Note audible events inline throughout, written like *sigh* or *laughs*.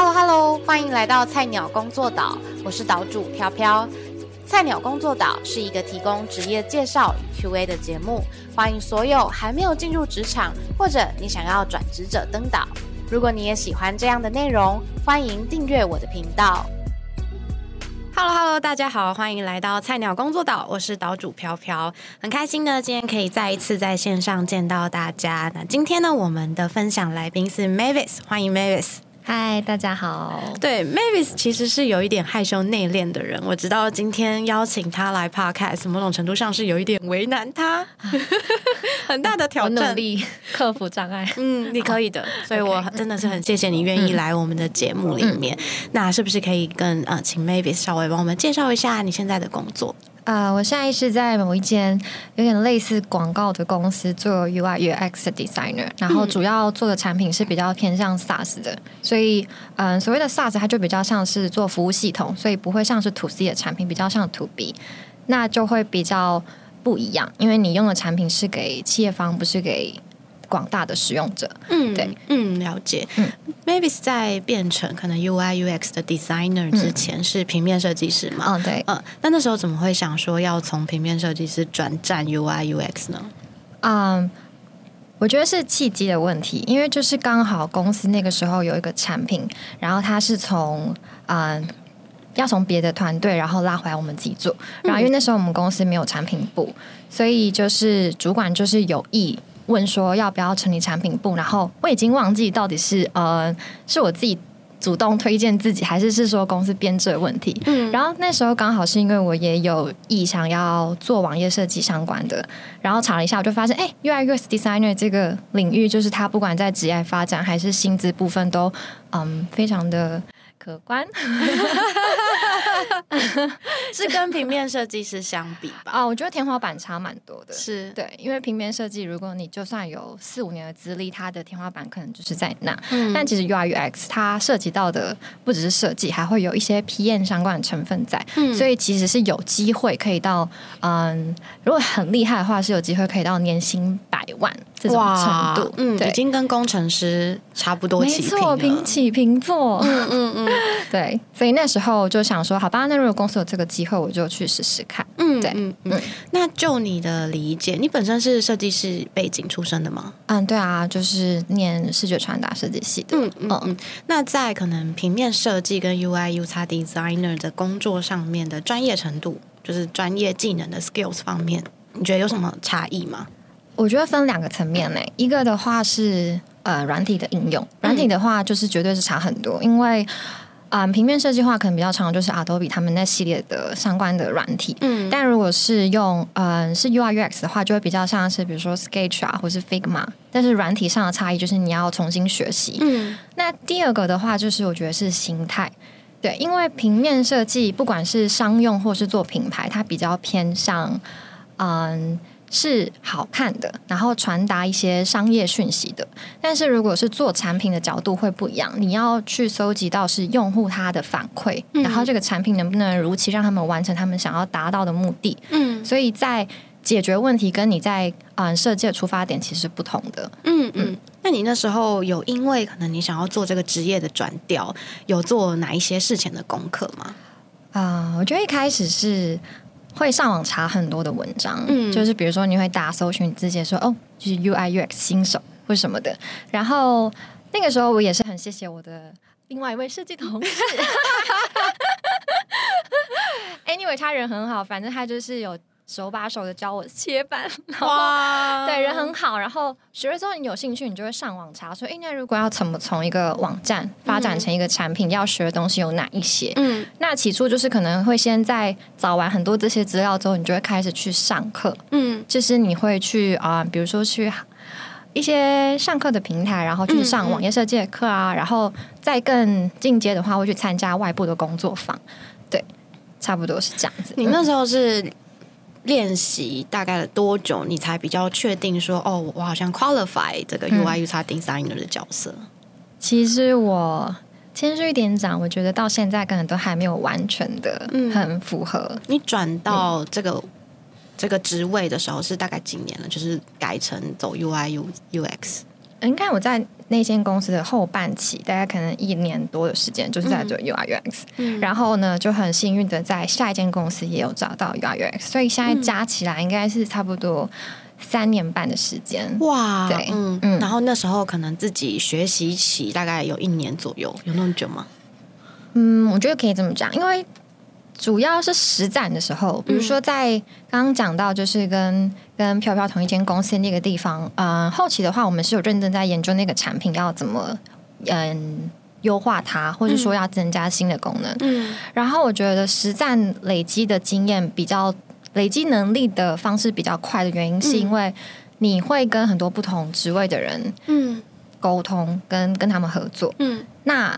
Hello Hello，欢迎来到菜鸟工作岛，我是岛主飘飘。菜鸟工作岛是一个提供职业介绍与 Q&A 的节目，欢迎所有还没有进入职场或者你想要转职者登岛。如果你也喜欢这样的内容，欢迎订阅我的频道。Hello Hello，大家好，欢迎来到菜鸟工作岛，我是岛主飘飘，很开心呢，今天可以再一次在线上见到大家。那今天呢，我们的分享来宾是 Mavis，欢迎 Mavis。嗨，大家好。对，Mavis 其实是有一点害羞内敛的人。我知道今天邀请他来 Podcast，某种程度上是有一点为难他，*laughs* 很大的挑战，努力克服障碍。嗯，你可以的。*laughs* 所以我真的是很谢谢你愿意来我们的节目里面。那是不是可以跟呃，请 Mavis 稍微帮我们介绍一下你现在的工作？啊，我现在是在某一间有点类似广告的公司做 UI UX 的 designer，然后主要做的产品是比较偏向 SaaS 的，所以嗯，所谓的 SaaS 它就比较像是做服务系统，所以不会像是 To C 的产品，比较像 To B，那就会比较不一样，因为你用的产品是给企业方，不是给。广大的使用者，嗯，对，嗯，了解。嗯，maybe 在变成可能 UI UX 的 designer 之前是平面设计师嘛？嗯，对，嗯，那那时候怎么会想说要从平面设计师转战 UI UX 呢？嗯，我觉得是契机的问题，因为就是刚好公司那个时候有一个产品，然后它是从嗯要从别的团队然后拉回来我们自己做，然后因为那时候我们公司没有产品部，所以就是主管就是有意。问说要不要成立产品部，然后我已经忘记到底是呃是我自己主动推荐自己，还是是说公司编制的问题。嗯，然后那时候刚好是因为我也有意想要做网页设计相关的，然后查了一下，我就发现哎，UI UX designer 这个领域，就是它不管在职业发展还是薪资部分都嗯非常的。可观，*laughs* 是跟平面设计师相比吧？啊，我觉得天花板差蛮多的。是对，因为平面设计，如果你就算有四五年的资历，它的天花板可能就是在那。嗯，但其实 UI UX 它涉及到的不只是设计，还会有一些 PM 相关的成分在。嗯，所以其实是有机会可以到，嗯，如果很厉害的话，是有机会可以到年薪百万这种程度。嗯，已经跟工程师差不多齐平平起平坐。嗯嗯嗯。*laughs* 对，所以那时候就想说，好吧，那如果公司有这个机会，我就去试试看。嗯，对，嗯嗯。那就你的理解，你本身是设计师背景出身的吗？嗯，对啊，就是念视觉传达设计系的。嗯嗯嗯。那在可能平面设计跟 UI U X designer 的工作上面的专业程度，就是专业技能的 skills 方面，你觉得有什么差异吗？我觉得分两个层面呢，一个的话是呃软体的应用，软体的话就是绝对是差很多，因为。啊，平面设计话可能比较常就是 Adobe 他们那系列的相关的软体。嗯，但如果是用嗯是 UI UX 的话，就会比较像是比如说 Sketch 啊，或是 Figma。但是软体上的差异就是你要重新学习。嗯，那第二个的话就是我觉得是心态。对，因为平面设计不管是商用或是做品牌，它比较偏向嗯。是好看的，然后传达一些商业讯息的。但是如果是做产品的角度会不一样，你要去搜集到是用户他的反馈，然后这个产品能不能如期让他们完成他们想要达到的目的。嗯，所以在解决问题跟你在嗯设计的出发点其实不同的。嗯嗯，那你那时候有因为可能你想要做这个职业的转调，有做哪一些事前的功课吗？啊，我觉得一开始是。会上网查很多的文章，嗯，就是比如说你会打搜寻字节说哦，就是 UI UX 新手或什么的。然后那个时候我也是很谢谢我的另外一位设计同事，*laughs* *laughs* Anyway，他人很好，反正他就是有。手把手的教我切板，*laughs* 哇，对人很好。然后学了之后，你有兴趣，你就会上网查，说，哎，那如果要怎么从一个网站发展成一个产品，要学的东西有哪一些？嗯，那起初就是可能会先在找完很多这些资料之后，你就会开始去上课。嗯，就是你会去啊，比如说去一些上课的平台，然后去上网页设计的课啊，然后再更进阶的话，会去参加外部的工作坊。对，差不多是这样子。你那时候是？练习大概了多久，你才比较确定说，哦，我好像 qualify 这个 UI UX designer 的角色？其实我谦虚一点讲，我觉得到现在可能都还没有完全的很符合。你转到这个这个职位的时候是大概几年了？就是改成走 UI U UX？应该我在那间公司的后半期，大概可能一年多的时间，就是在做 UI UX。嗯然后呢，就很幸运的在下一间公司也有找到 UI UX，所以现在加起来应该是差不多三年半的时间。哇，对嗯嗯然后那时候可能自己学习起大概有一年左右，有那么久吗？嗯，我觉得可以这么讲，因为主要是实战的时候，比如说在刚刚讲到，就是跟跟飘飘同一间公司那个地方，嗯、后期的话，我们是有认真在研究那个产品要怎么嗯优化它，或者说要增加新的功能。嗯。然后我觉得实战累积的经验比较累积能力的方式比较快的原因，是因为你会跟很多不同职位的人嗯。沟通，跟跟他们合作。嗯。那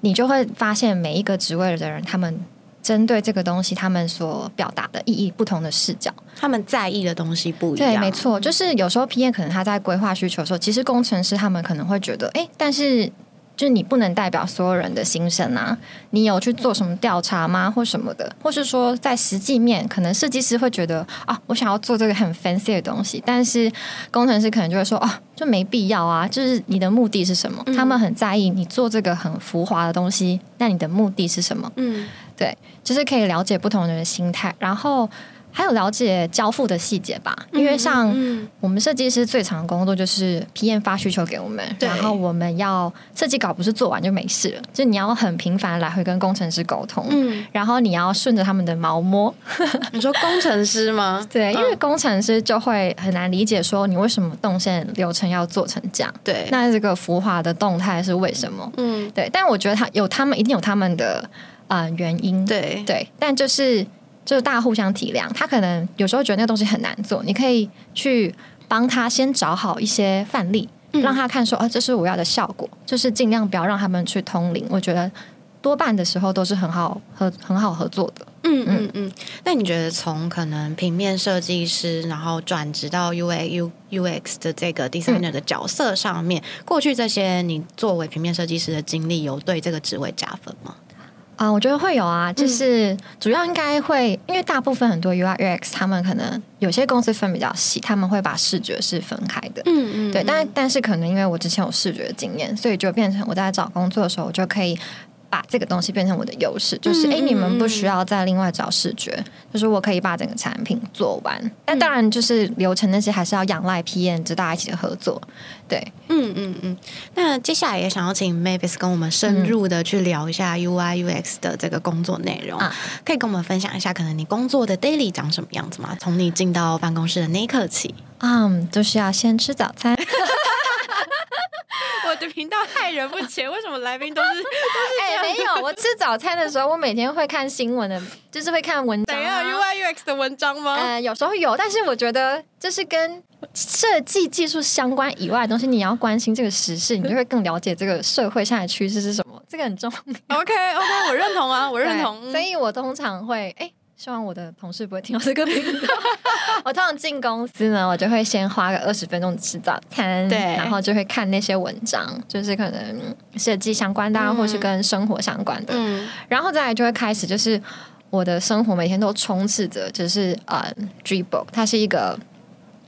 你就会发现每一个职位的人，他们针对这个东西，他们所表达的意义不同的视角。他们在意的东西不一样，对，没错，就是有时候 PM 可能他在规划需求的时候，其实工程师他们可能会觉得，哎，但是。就是你不能代表所有人的心声啊！你有去做什么调查吗，或什么的？或是说，在实际面，可能设计师会觉得啊，我想要做这个很 fancy 的东西，但是工程师可能就会说，哦、就没必要啊！就是你的目的是什么？他们很在意你做这个很浮华的东西，那你的目的是什么？嗯对，就是可以了解不同人的心态，然后还有了解交付的细节吧。因为像嗯我们设计师最常的工作就是 PM 发需求给我们，然后我们要设计稿不是做完就没事了，就你要很频繁来回跟工程师沟通，嗯，然后你要顺着他们的毛摸。*laughs* 你说工程师吗？*laughs* 对，因为嗯工程师就会很难理解说你为什么动线流程要做成这样，对，那这个浮华的动态是为什么？嗯对，但我觉得他有他们一定有他们的呃原因，对对，但就是就是大家互相体谅，他可能有时候觉得那个东西很难做，你可以去帮他先找好一些范例，嗯让他看说，哦，这是我要的效果，就是尽量不要让他们去通灵。我觉得多半的时候都是很好合很好合作的。嗯嗯嗯。那你觉得从可能平面设计师，然后转职到 U A U UX 的这个 designer 的角色上面，过去这些你作为平面设计师的经历，有对这个职位加分吗？啊、我觉得会有啊，嗯就是主要应该会，因为大部分很多 UI UX 他们可能有些公司分比较细，他们会把视觉是分开的。嗯嗯对，但但是可能因为我之前有视觉的经验，所以就变成我在找工作的时候，我就可以把这个东西变成我的优势，就是嗯哎、诶你们不嗯需要再另外找视觉，就是我可以把整个产品做完。但当然，就是流程那些还是要仰赖 PM 就大家一起的合作。对，嗯嗯嗯。那接下来也想要请 Mavis 跟我们深入的去聊一下 UI UX 的这个工作内容，啊可以跟我们分享一下，可能你工作的 daily 长什么样子吗？从你进到办公室的那一刻起。嗯，就是要先吃早餐。*laughs* 频道害人不浅，为什么来宾都是？*laughs* 哎、没有，我吃早餐的时候，我每天会看新闻的，就是会看文章、啊。U I U X 的文章吗？呃，有时候有，但是我觉得就是跟设计技术相关以外的东西，你要关心这个时事，你就会更了解这个社会现在的趋势是什么，这个很重要。OK OK，我认同啊，我认同。*laughs* 所以我通常会哎。希望我的同事不会听到这个频道。*laughs* 我通常进公司呢，我就会先花个二十分钟吃早餐，对然后就会看那些文章，就是可能设计相关的、啊，嗯或是跟生活相关的。嗯然后再来就会开始，就是我的生活每天都充斥着，就是呃 d r e b o o k 它是一个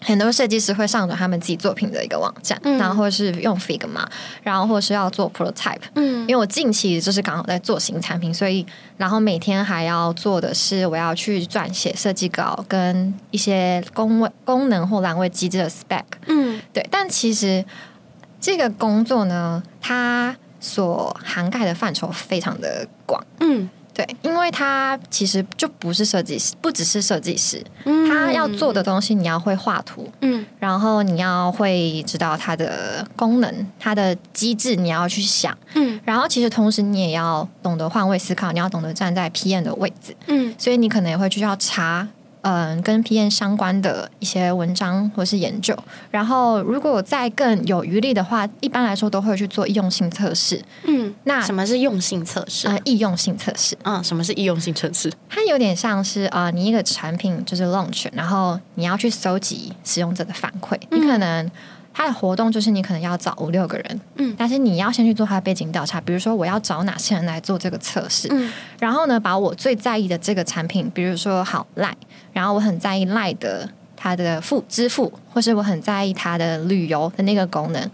很多设计师会上传他们自己作品的一个网站，嗯然后或是用 Figma，然后或是要做 prototype。嗯因为我近期就是刚好在做新产品，所以然后每天还要做的是我要去撰写设计稿跟一些功位功能或栏位机制的 spec。嗯对，但其实这个工作呢，它所涵盖的范畴非常的广。嗯对，因为他其实就不是设计师，不只是设计师，嗯他要做的东西，你要会画图，嗯然后你要会知道它的功能、它的机制，你要去想，嗯然后其实同时你也要懂得换位思考，你要懂得站在 PM 的位置，嗯所以你可能也会去要查。嗯，跟 P N 相关的一些文章或是研究，然后如果再更有余力的话，一般来说都会去做易用性测试。嗯，那什么是用性测试？呃，易用性测试，嗯，什么是易用性测试？它有点像是啊、呃你一个产品就是 launch，然后你要去搜集使用者的反馈，你可能。它的活动就是你可能要找五六个人，嗯。但是你要先去做它的背景调查，比如说我要找哪些人来做这个测试，嗯。然后呢，把我最在意的这个产品，比如说好赖，然后我很在意赖的它的付支付，或是我很在意它的旅游的那个功能，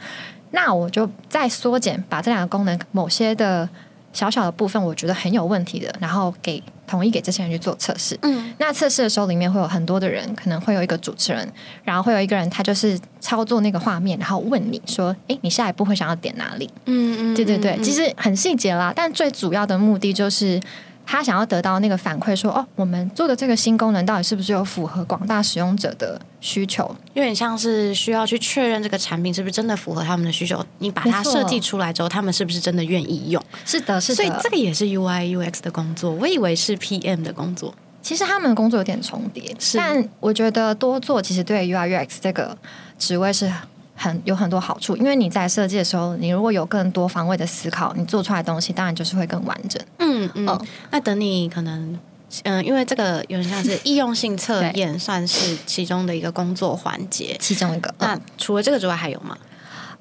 那我就再缩减，把这两个功能某些的小小的部分，我觉得很有问题的，然后给同意给这些人去做测试。嗯那测试的时候，里面会有很多的人，可能会有一个主持人，然后会有一个人，他就是操作那个画面，然后问你说：“诶，你下一步会想要点哪里？”嗯嗯，对对对，嗯其实很细节啦，但最主要的目的就是他想要得到那个反馈说，哦，我们做的这个新功能到底是不是有符合广大使用者的需求？有点像是需要去确认这个产品是不是真的符合他们的需求。你把它设计出来之后，他们是不是真的愿意用？是的，是的。所以这个也是 UI UX 的工作，我以为是 PM 的工作。其实他们的工作有点重叠，是但我觉得多做其实对 UI UX 这个职位是很有很多好处，因为你在设计的时候，你如果有更多方位的思考，你做出来的东西当然就是会更完整。嗯嗯嗯那等你可能。嗯，因为这个有点像是易用性测 *laughs* 验，算是其中的一个工作环节。其中一个，那除了这个之外还有吗？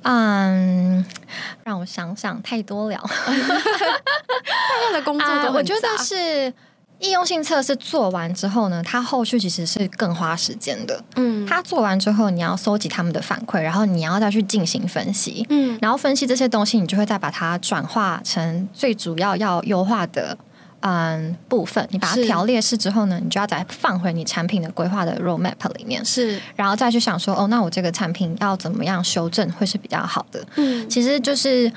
嗯，让我想想，太多了。*laughs* 大家的工作都啊，我觉得是易用性测试做完之后呢，它后续其实是更花时间的。嗯。它做完之后，你要搜集他们的反馈，然后你要再去进行分析，嗯。然后分析这些东西，你就会再把它转化成最主要要优化的。嗯，部分。你把它是条列式之后呢，你就要再放回你产品的规划的 roadmap 里面，是。然后再去想说，哦，那我这个产品要怎么样修正会是比较好的。嗯。其实就是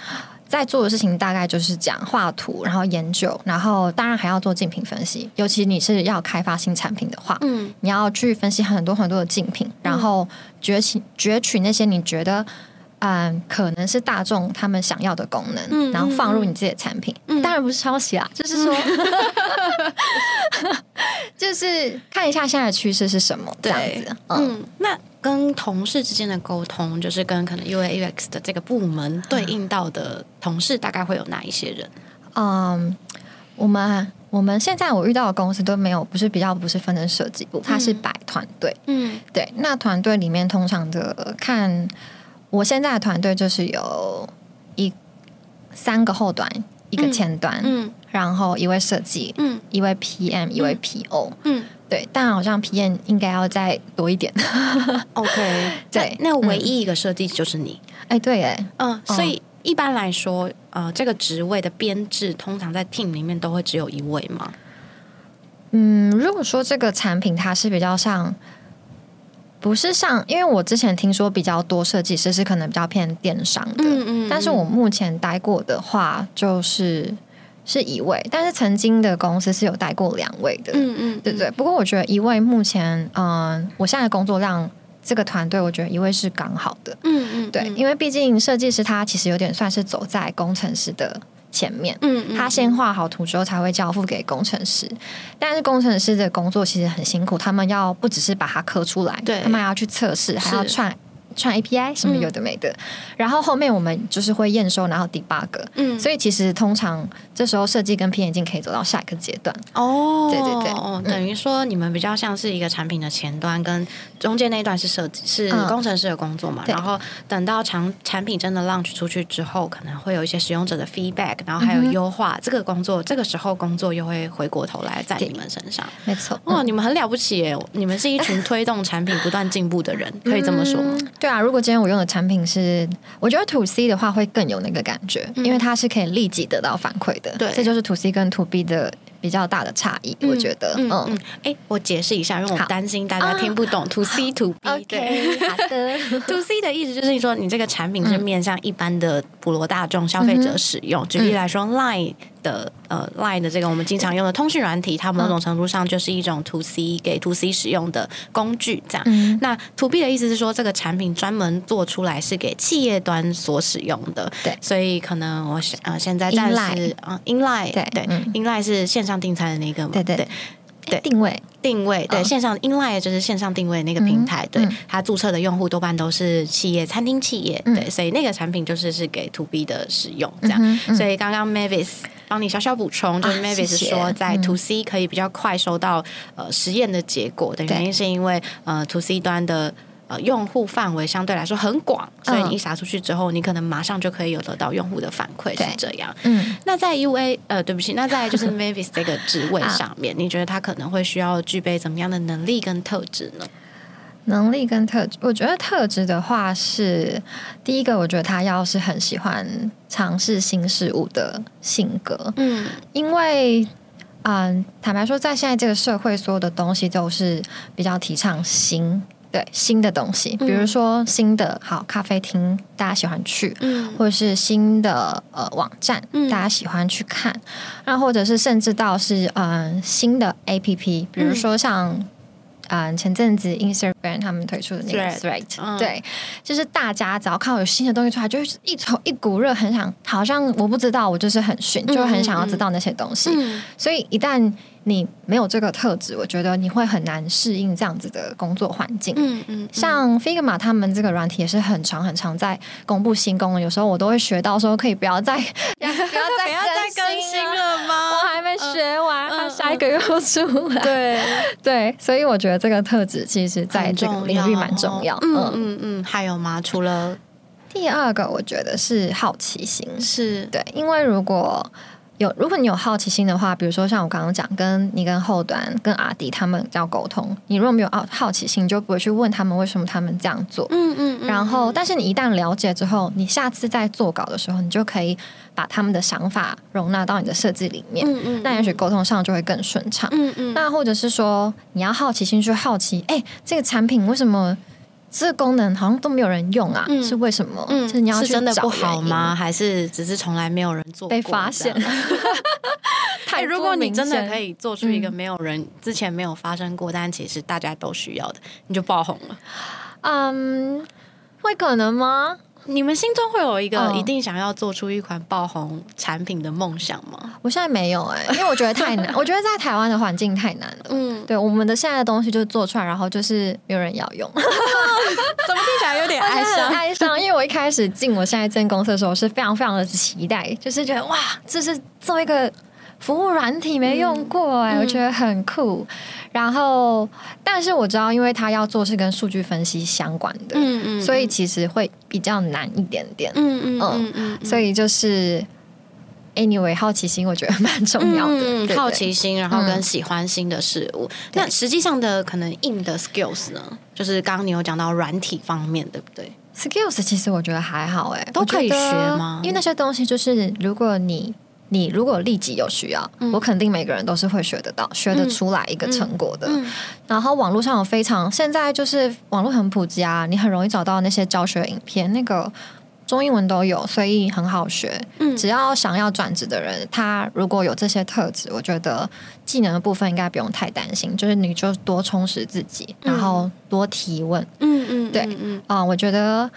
在做的事情大概就是讲画图，然后研究，然后当然还要做竞品分析。尤其你是要开发新产品的话，嗯你要去分析很多很多的竞品，然后攫取攫取那些你觉得。嗯，可能是大众他们想要的功能，嗯然后放入你自己的产品。嗯当然不是抄袭啦，就是说 *laughs* *laughs* 就是看一下现在的趋势是什么，这样子。嗯，嗯，那跟同事之间的沟通，就是跟可能 UI UX 的这个部门对应到的同事，大概会有哪一些人？嗯，我们我们现在我遇到的公司都没有，不是比较不是分成设计部，它是摆团队。嗯。对，那团队里面通常的看，我现在的团队就是有一三个后端，一个嗯。前端，嗯。然后一位设计，嗯。一位 PM，一位 PO。嗯对，但好像 PM 应该要再多一点。*laughs* OK，*laughs* 对那那唯一一个设计就是你，哎，对，哎，嗯，所以一般来说，呃，这个职位的编制通常在 team 里面都会只有一位吗？嗯，如果说这个产品它是比较像，不是像，因为我之前听说比较多设计师是可能比较偏电商的，嗯。但是我目前待过的话就是是一位，但是曾经的公司是有带过两位的，嗯嗯，对对。不过我觉得一位目前，嗯、我现在的工作量这个团队，我觉得一位是刚好的，嗯嗯，对，因为毕竟设计师他其实有点算是走在工程师的前面。嗯嗯，他先画好图之后才会交付给工程师，但是工程师的工作其实很辛苦，他们要不只是把它刻出来，对他们还要去测试，还要串串 API 什么有的没的，然后后面我们就是会验收，然后 debug，嗯，所以其实通常这时候设计跟 PM 已经可以走到下一个阶段。哦，对对对哦，嗯等于说你们比较像是一个产品的前端，跟中间那一段是设计，是嗯工程师的工作嘛。对然后等到产产品真的 launch 出去之后，可能会有一些使用者的 feedback，然后还有优化、这个工作，这个时候工作又会回过头来在你们身上。没错，哇，你们很了不起耶！你们是一群推动产品不断进步的人，*laughs* 可以这么说吗？嗯对啊，如果今天我用的产品是，我觉得 To C 的话会更有那个感觉，因为它是可以立即得到反馈的。嗯对这就是 To C 跟 To B 的比较大的差异，我觉得。嗯哎、我解释一下，因为我好担心大家听不懂 to C to B。好的。*laughs* to C 的意思就是说，你这个产品是面向一般的普罗大众消费者使用。举例来说，Line 的呃 Line 的这个我们经常用的通讯软体，它某种程度上就是一种 to C 给 to C 使用的工具，这样。嗯那 to B 的意思是说，这个产品专门做出来是给企业端所使用的。对所以可能我是呃现在暂时啊 Inline 对对嗯 Inline 是线上订餐的那个嘛？对对对对。定位，定位对、嗯。线上 Inline 就是线上定位那个平台，对它注册的用户多半都是企业、餐厅企业，嗯。对，所以那个产品就是是给 to B 的使用这样。所以刚刚 Mavis 帮你小小补充，就是啊 Mavis 说在嗯。to C 可以比较快收到呃实验的结果的原因，是因为呃 to C 端的。呃，用户范围相对来说很广，所以嗯你一撒出去之后，你可能马上就可以有得到用户的反馈，是这样。嗯，那在 UA 呃，对不起，那在就是 *laughs* Mavis 这个职位上面，你觉得他可能会需要具备怎么样的能力跟特质呢？能力跟特质，我觉得特质的话是第一个，我觉得他要是很喜欢尝试新事物的性格，嗯因为。嗯，坦白说，在现在这个社会，所有的东西都是比较提倡新，对新的东西，比如说新的好咖啡厅，大家喜欢去，嗯。或者是新的呃网站，嗯。大家喜欢去看，那或者是甚至到是嗯、呃新的 A P P，比如说像嗯、呃前阵子 Instagram 他们推出的那个对，就是大家只要看到有新的东西出来，就是一头一股热，很想，好像我不知道，我就是很逊，就很想要知道那些东西，嗯。所以一旦你没有这个特质，我觉得你会很难适应这样子的工作环境。嗯嗯，像 Figma 他们这个软体也是很长很长，在公布新功能，有时候我都会学到说可以不要再 *laughs* 不要再不要再更新了。了吗？我还没学完，嗯下一个又出来。对，*laughs* 对，所以我觉得这个特质其实在这个领域蛮重要。嗯嗯，嗯嗯，还有吗？除了第二个我觉得是好奇心，是对，因为如果有如果你有好奇心的话，比如说像我刚刚讲，跟你跟后端、跟阿迪他们要沟通，你如果没有好好奇心，你就不会去问他们为什么他们这样做。嗯嗯嗯然后，但是你一旦了解之后，你下次在做稿的时候，你就可以把他们的想法容纳到你的设计里面，嗯嗯那也许沟通上就会更顺畅。嗯嗯那或者是说，你要好奇心去好奇，哎，这个产品为什么这个功能好像都没有人用啊？嗯是为什么？嗯，就是你要去是真的不好吗？？还是只是从来没有人做过被发现 *laughs* 太欸，如果你真的可以，做出一个嗯没有人、之前没有发生过，但其实大家都需要的，你就爆红了。嗯，会可能吗？你们心中会有一个嗯一定想要做出一款爆红产品的梦想吗？我现在没有哎、因为我觉得太难，*laughs* 我觉得在台湾的环境太难了。嗯，对，我们的现在的东西就是做出来，然后就是没有人要用，*laughs* 怎么听起来有点哀很伤？哀伤。因为我一开始进我现在这间公司的时候，是非常非常的期待，就是觉得哇，这是做一个服务软体没用过哎、嗯我觉得很酷。然后，但是我知道，因为他要做是跟数据分析相关的，嗯嗯所以其实会比较难一点点。嗯嗯嗯嗯，所以就是，anyway，好奇心我觉得蛮重要的，好奇心，然后跟嗯喜欢新的事物。对那实际上的可能硬的 skills 呢，就是刚刚你有讲到软体方面，对不对？skills 其实我觉得还好哎、都可以学吗因为那些东西就是如果你你如果立即有需要，嗯。我肯定每个人都是会学得到、学得出来一个成果的。嗯。然后网络上有非常现在就是网络很普及啊，你很容易找到那些教学影片，那个中英文都有，所以很好学。嗯。只要想要转职的人，他如果有这些特质，我觉得技能的部分应该不用太担心，就是你就多充实自己，然后多提问。嗯嗯，对嗯。啊、我觉得，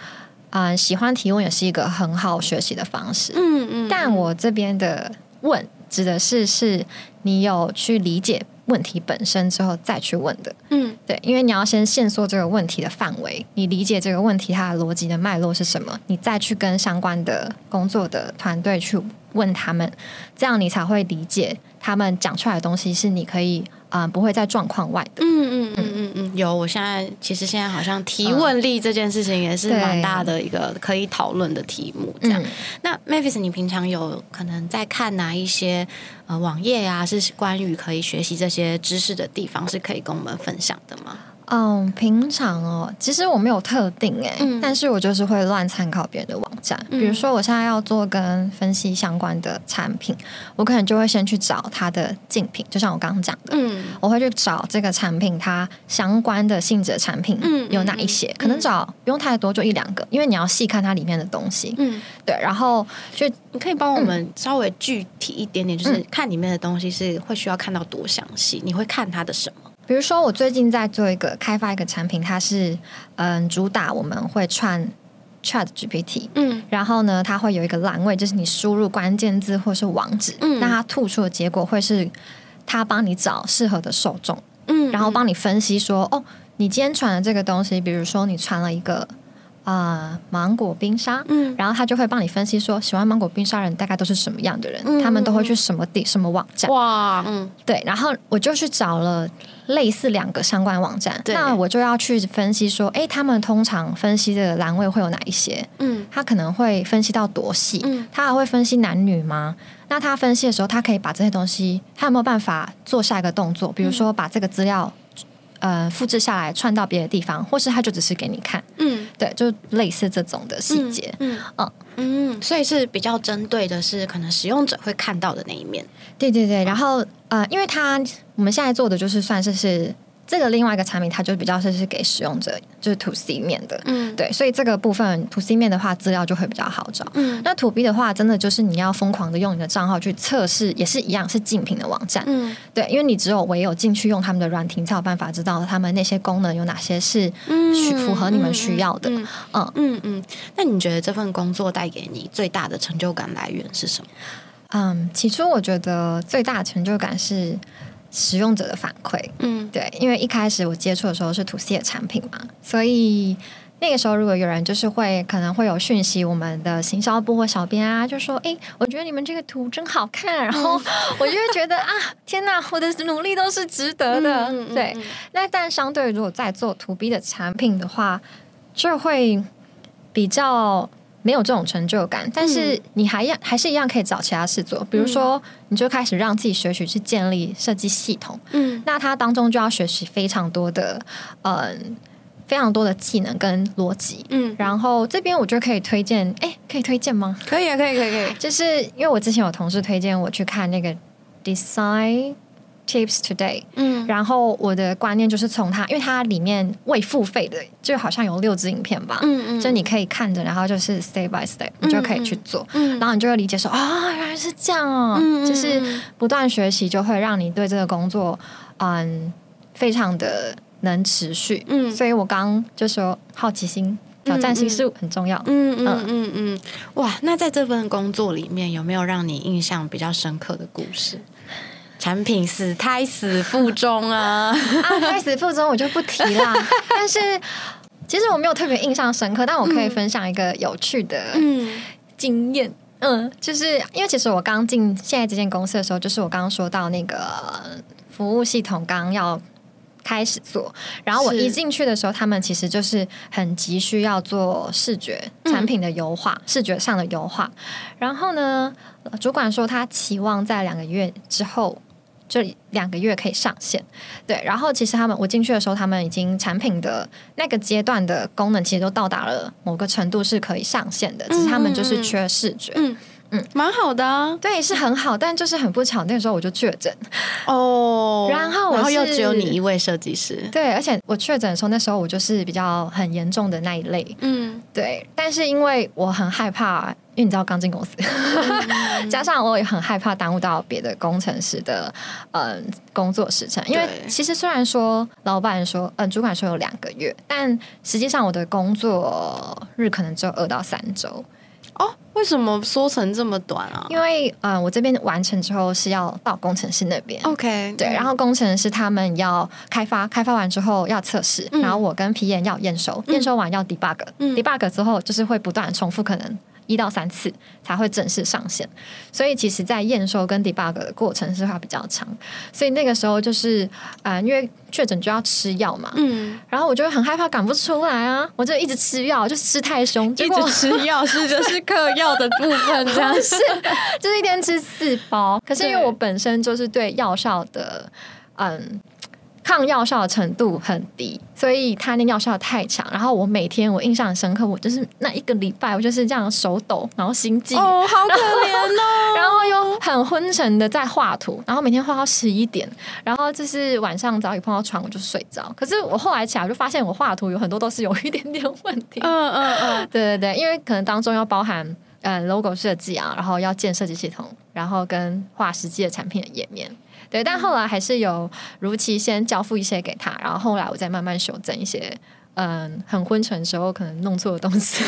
啊，喜欢提问也是一个很好学习的方式。嗯嗯，但我这边的问指的是，是你有去理解问题本身之后再去问的。嗯对，因为你要先限缩这个问题的范围，你理解这个问题它的逻辑的脉络是什么，你再去跟相关的工作的团队去问他们，这样你才会理解他们讲出来的东西是你可以啊、呃不会在状况外的。嗯嗯嗯嗯嗯，有。我现在其实现在好像提问力这件事情也是蛮大的一个可以讨论的题目。这样，嗯那 Mavis，你平常有可能在看哪一些呃网页呀、是关于可以学习这些知识的地方，是可以跟我们分享的吗？嗯，平常哦，其实我没有特定哎、嗯但是我就是会乱参考别人的网站。嗯比如说，我现在要做跟分析相关的产品，我可能就会先去找它的竞品，就像我刚刚讲的，嗯我会去找这个产品它相关的性质的产品嗯有哪一些，可能找不用太多，就一两个，因为你要细看它里面的东西。嗯，对，然后就你可以帮我们稍微具体一点点，就是看里面的东西是会需要看到多详细？你会看它的什么？比如说，我最近在做一个开发一个产品，它是嗯主打我们会串 Chat GPT，嗯。然后呢，它会有一个栏位，就是你输入关键字或是网址，嗯。那它吐出的结果会是它帮你找适合的受众，嗯然后帮你分析说，哦，你今天传的这个东西，比如说你传了一个啊、呃芒果冰沙，嗯。然后他就会帮你分析说，喜欢芒果冰沙人大概都是什么样的人，嗯他们都会去什么地什么网站，哇，嗯。对，然后我就去找了类似两个相关网站，那我就要去分析说，哎，他们通常分析的栏位会有哪一些？嗯他可能会分析到多细，嗯他还会分析男女吗？那他分析的时候，他可以把这些东西，他有没有办法做下一个动作？比如说把这个资料呃复制下来串到别的地方，或是它就只是给你看，嗯。对，就类似这种的细节。嗯嗯嗯，所以是比较针对的是可能使用者会看到的那一面。对对对，然后呃，因为它我们现在做的就是算是是这个另外一个产品，它就比较是是给使用者就是 to C 面的，嗯对，所以这个部分 to C 面的话，资料就会比较好找。嗯那 to B 的话，真的就是你要疯狂的用你的账号去测试，也是一样是竞品的网站，嗯对，因为你只有唯有进去用他们的软体，才有办法知道他们那些功能有哪些是嗯需符合你们需要的。嗯嗯嗯嗯。那你觉得这份工作带给你最大的成就感来源是什么？嗯，起初我觉得最大的成就感是使用者的反馈，嗯对，因为一开始我接触的时候是 to C 的产品嘛，所以那个时候如果有人就是会可能会有讯息，我们的行销部或小编啊，就说：“诶，我觉得你们这个图真好看。”然后我就会觉得啊，天哪，我的努力都是值得的。嗯嗯嗯对，那但相对如果在做 to B 的产品的话，就会比较。没有这种成就感，但是你还要还是一样可以找其他事做，比如说你就开始让自己学习去建立设计系统，嗯那它当中就要学习非常多的嗯非常多的技能跟逻辑。嗯，然后这边我就可以推荐，哎，可以推荐吗？可以啊，可以可以可以。就是因为我之前有同事推荐我去看那个 Design Tips Today，嗯。然后我的观念就是从它，因为它里面未付费的，就好像有六支影片吧，嗯嗯。就你可以看着，然后就是 step by step，你就可以去做，嗯然后你就会理解说啊、原来是这样哦，嗯嗯就是嗯不断学习就会让你对这个工作嗯非常的能持续，嗯。所以我刚刚就说好奇心、挑战性是很重要，嗯嗯。嗯嗯，哇！那在这份工作里面，有没有让你印象比较深刻的故事？产品死胎死腹中啊！*laughs* 啊，胎死腹中我就不提啦，*laughs* 但是。其实我没有特别印象深刻，但我可以分享一个有趣的嗯经验。嗯，就是因为其实我刚进现在这间公司的时候，就是我刚刚说到那个服务系统刚要开始做，然后我一进去的时候，他们其实就是很急需要做视觉产品的优化，视觉上的优化。然后呢，呃主管说他期望在两个月之后。就两个月可以上线，对。然后其实他们我进去的时候，他们已经产品的那个阶段的功能其实都到达了某个程度是可以上线的，只是他们就是缺视觉。嗯嗯，蛮好的啊。对，是很好，但就是很不巧，那个时候我就确诊。哦，然后我然后又是只有你一位设计师。对，而且我确诊的时候，那时候我就是比较很严重的那一类。嗯对，但是因为我很害怕，因为你知道刚进公司，*laughs* 加上我也很害怕耽误到别的工程师的嗯工作时程。因为其实虽然说老板说，嗯，主管说有两个月，但实际上我的工作日可能只有二到三周。哦，为什么缩成这么短啊因为嗯、呃我这边完成之后是要到工程师那边。？OK，对，然后工程师他们要开发，开发完之后要测试，嗯然后我跟皮炎要验收，验收完要 debug，debug、嗯 debug 之后就是会不断重复，可能一到三次才会正式上线。所以其实，在验收跟 debug 的过程是会比较长，所以那个时候就是，呃，因为确诊就要吃药嘛，嗯，然后我就很害怕赶不出来啊，我就一直吃药，就吃太凶，结一直吃药是就是嗑药的部分，这样是，就是一天吃四包。可是因为我本身就是对药效的，嗯。抗药效的程度很低，所以它那药效太强。然后我每天我印象很深刻，我就是那一个礼拜，我就是这样手抖，然后心悸，哦，好可怜哦。*laughs* 然后又很昏沉的在画图，然后每天画到十一点，然后就是晚上只要一碰到床我就睡着。可是我后来起来就发现，我画图有很多都是有一点点问题。嗯 *laughs* 嗯嗯，*laughs* 对对对，因为可能当中要包含嗯 logo 设计啊，然后要建设计系统，然后跟画实际的产品的页面。对，但后来还是有如期先交付一些给他，然后后来我再慢慢修正一些，嗯，很昏沉的时候可能弄错的东西。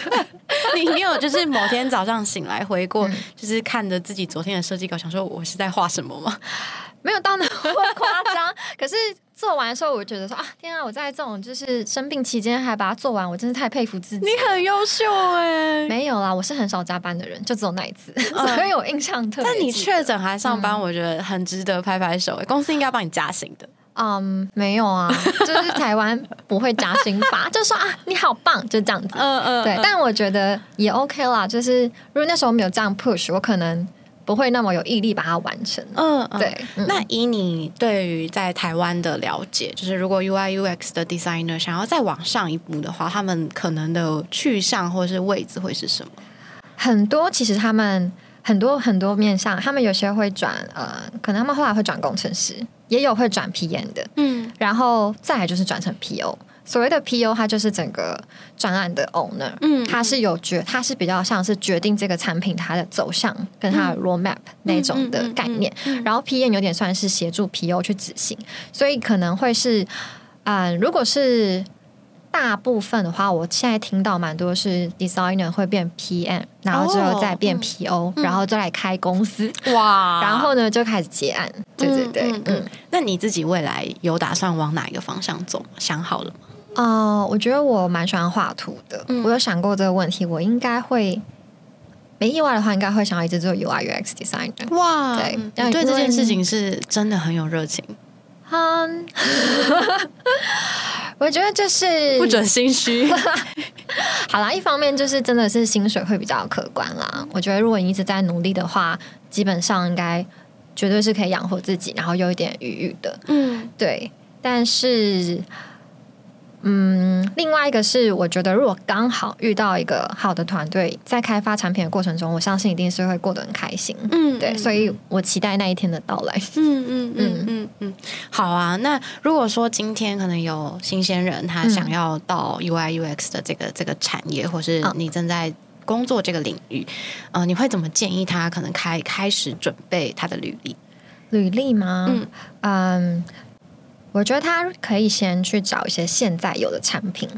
*laughs* 你你有就是某天早上醒来回过，就是看着自己昨天的设计稿，想说我是在画什么吗？*laughs* 没有到那么夸张，可是做完的时候，我觉得说啊，天啊！我在这种就是生病期间还把它做完，我真是太佩服自己。你很优秀哎、没有啦，我是很少加班的人，就只有那一次，所以我印象特别。但你确诊还上班，我觉得很值得拍拍手哎、公司应该帮你加薪的。嗯，没有啊，*laughs* 就是台湾不会加薪吧？就说啊，你好棒，就这样子。嗯嗯对，但我觉得也 OK 啦。就是如果那时候没有这样 push，我可能不会那么有毅力把它完成。嗯，嗯对，嗯那以你对于在台湾的了解，就是如果 UI UX 的 designer 想要再往上一步的话，他们可能的去向或是位置会是什么？很多其实他们很多很多面向，他们有些会转呃，可能他们后来会转工程师，也有会转 PM 的，嗯然后再来就是转成 PO。所谓的 PO，它就是整个专案的 owner，嗯它是有决，它是比较像是决定这个产品它的走向跟它的 roadmap 那种的概念。然后 PM 有点算是协助 PO 去执行，所以可能会是，嗯，如果是大部分的话，我现在听到蛮多是 designer 会变 PM，然后之后再变 PO，、然后再来开公司，哇 *laughs* 然后呢就开始结案。对对对，嗯。嗯，那你自己未来有打算往哪一个方向走？想好了吗？哦、我觉得我蛮喜欢画图的。嗯我有想过这个问题，我应该会没意外的话，应该会想要一直做 UI UX designer。哇对对这件事情是真的很有热情，嗯，*laughs* 我觉得就是不准心虚。*laughs* 好啦。一方面就是真的是薪水会比较可观啦。我觉得如果你一直在努力的话，基本上应该绝对是可以养活自己，然后有一点余裕的。嗯对，但是，嗯，另外一个是，我觉得如果刚好遇到一个好的团队，在开发产品的过程中，我相信一定是会过得很开心。嗯对，所以我期待那一天的到来。嗯嗯嗯嗯嗯，好啊。那如果说今天可能有新鲜人，他嗯想要到 UI UX 的这个这个产业，或是嗯你正在工作这个领域，呃，你会怎么建议他可能开开始准备他的履历？履历吗？嗯嗯我觉得他可以先去找一些现在有的产品，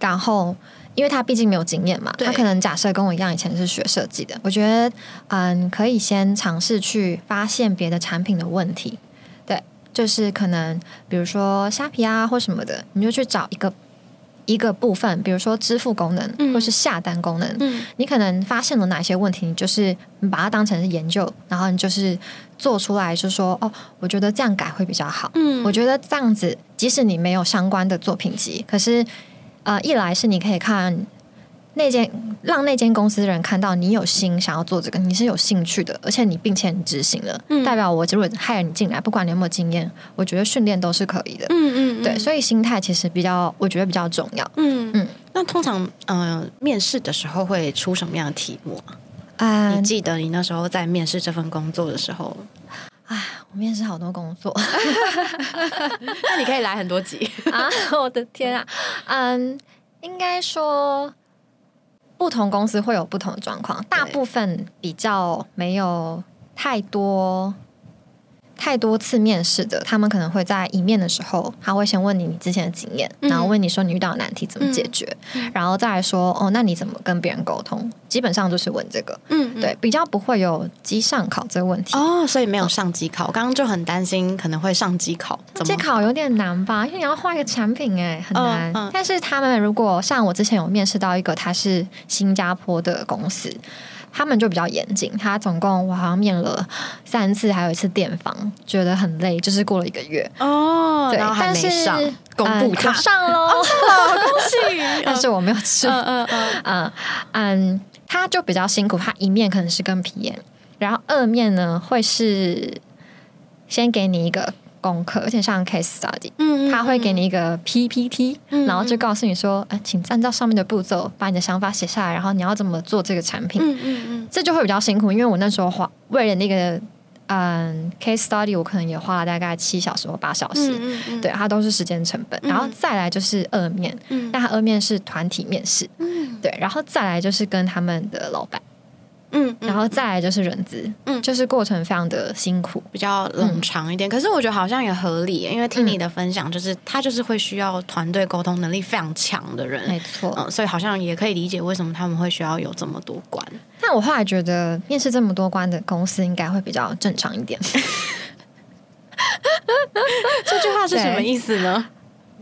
然后。因为他毕竟没有经验嘛，他可能假设跟我一样，以前是学设计的。我觉得，嗯，可以先尝试去发现别的产品的问题，对，就是可能比如说虾皮啊或什么的，你就去找一个一个部分，比如说支付功能、嗯。或是下单功能，嗯。你可能发现了哪些问题，你就是你把它当成是研究，然后你就是做出来，就说哦，我觉得这样改会比较好。嗯。我觉得这样子，即使你没有相关的作品集，可是呃，一来是你可以看那间让那间公司的人看到你有心想要做这个，你是有兴趣的，而且你并且你执行了，嗯代表我如果 hire 你进来，不管你有没有经验，我觉得训练都是可以的。嗯嗯对，所以心态其实比较，我觉得比较重要。嗯嗯嗯。那通常呃，面试的时候会出什么样的题目啊？啊、你记得你那时候在面试这份工作的时候，我面试好多工作 *laughs* 那你可以来很多集。*laughs* 啊！我的天啊，嗯，应该说不同公司会有不同的状况，大部分比较没有太多。太多次面试的，他们可能会在一面的时候，他会先问你你之前的经验，嗯然后问你说你遇到的难题怎么解决，然后再来说哦，那你怎么跟别人沟通？基本上就是问这个，嗯，对，比较不会有机上考这个问题。哦，所以没有上机考。我刚刚就很担心可能会上机考，怎这么？考有点难吧？因为你要画一个产品、哎，很难。嗯嗯但是他们如果像我之前有面试到一个，他是新加坡的公司，他们就比较严谨。他总共我好像面了三次，还有一次电访，觉得很累，就是过了一个月。哦，对，然后还但是没上，公嗯布他我上喽，恭喜！*laughs* 但是我没有吃。嗯嗯嗯，嗯嗯，他就比较辛苦，他一面可能是跟皮炎，然后二面呢会是先给你一个功课，而且像 case study，嗯他会给你一个 PPT，、嗯然后就告诉你说，呃，请按照上面的步骤把你的想法写下来，然后你要怎么做这个产品，嗯嗯嗯。这就会比较辛苦，因为我那时候花为了那个嗯 case study，我可能也花了大概七小时或八小时。嗯嗯，对，它都是时间成本，然后再来就是二面，嗯。那它二面是团体面试，嗯。对，然后再来就是跟他们的老板，嗯，然后再来就是人资，嗯就是过程非常的辛苦，比较冗长一点，可是我觉得好像也合理，因为听你的分享，就是他就是会需要团队沟通能力非常强的人，没错。嗯，所以好像也可以理解为什么他们会需要有这么多关。但我后来觉得，面试这么多关的公司应该会比较正常一点。*laughs* 这句话是什么意思呢？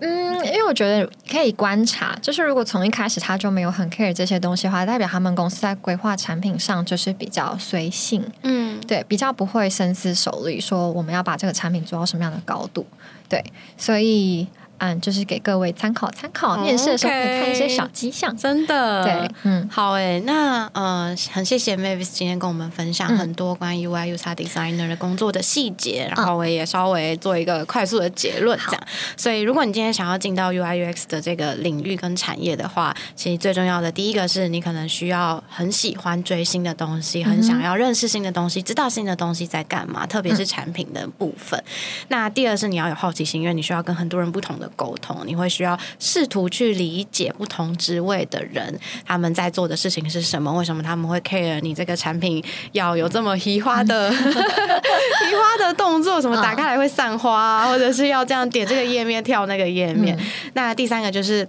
嗯，因为我觉得可以观察，就是如果从一开始他就没有很 care 这些东西的话，代表他们公司在规划产品上就是比较随性，嗯。对，比较不会深思熟虑，说我们要把这个产品做到什么样的高度，对，所以嗯，就是给各位参考参考，面试的时候可以看一些小迹象。真的，对，嗯，好诶，那呃，很谢谢 Mavis 今天跟我们分享很多关于 UI、UX designer 的工作的细节，然后我也稍微做一个快速的结论，这样。所以，如果你今天想要进到 UI、UX 的这个领域跟产业的话，其实最重要的第一个是你可能需要很喜欢追新的东西，很想要认识新的东西，知道新的东西在干嘛，特别是产品的部分。那第二是你要有好奇心，因为你需要跟很多人不同的沟通，你会需要试图去理解不同职位的人他们在做的事情是什么，为什么他们会 care 你这个产品要有这么移花的 *laughs* 移花的动作，什么打开来会散花，或者是要这样点这个页面跳那个页面。那第三个就是。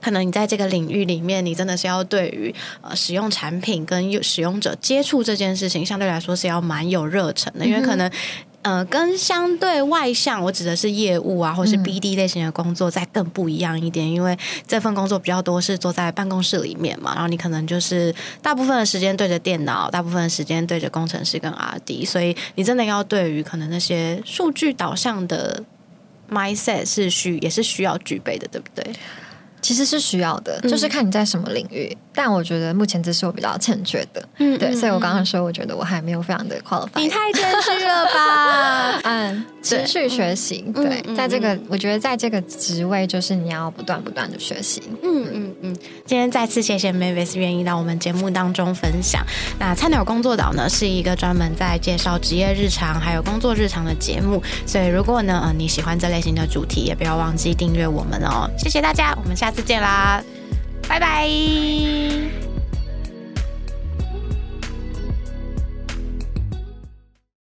可能你在这个领域里面，你真的是要对于呃使用产品跟使用者接触这件事情，相对来说是要蛮有热忱的，因为可能呃跟相对外向，我指的是业务啊，或是 BD 类型的工作再更不一样一点，因为这份工作比较多是坐在办公室里面嘛，然后你可能就是大部分的时间对着电脑，大部分的时间对着工程师跟 RD，所以你真的要对于可能那些数据导向的 mindset 是需也是需要具备的，对不对？其实是需要的，就是看你在什么领域。但我觉得目前这是我比较欠缺的，嗯，对，所以我刚刚说，我觉得我还没有非常的 qualified。你太谦虚了吧？*laughs* 嗯，持续学习，对，在这个，我觉得在这个职位，就是你要不断不断的学习。嗯嗯嗯。今天再次谢谢 Mavis 愿意到我们节目当中分享。那菜鸟工作岛呢，是一个专门在介绍职业日常还有工作日常的节目，所以如果呢，呃，你喜欢这类型的主题，也不要忘记订阅我们哦。谢谢大家，我们再见啦。拜拜。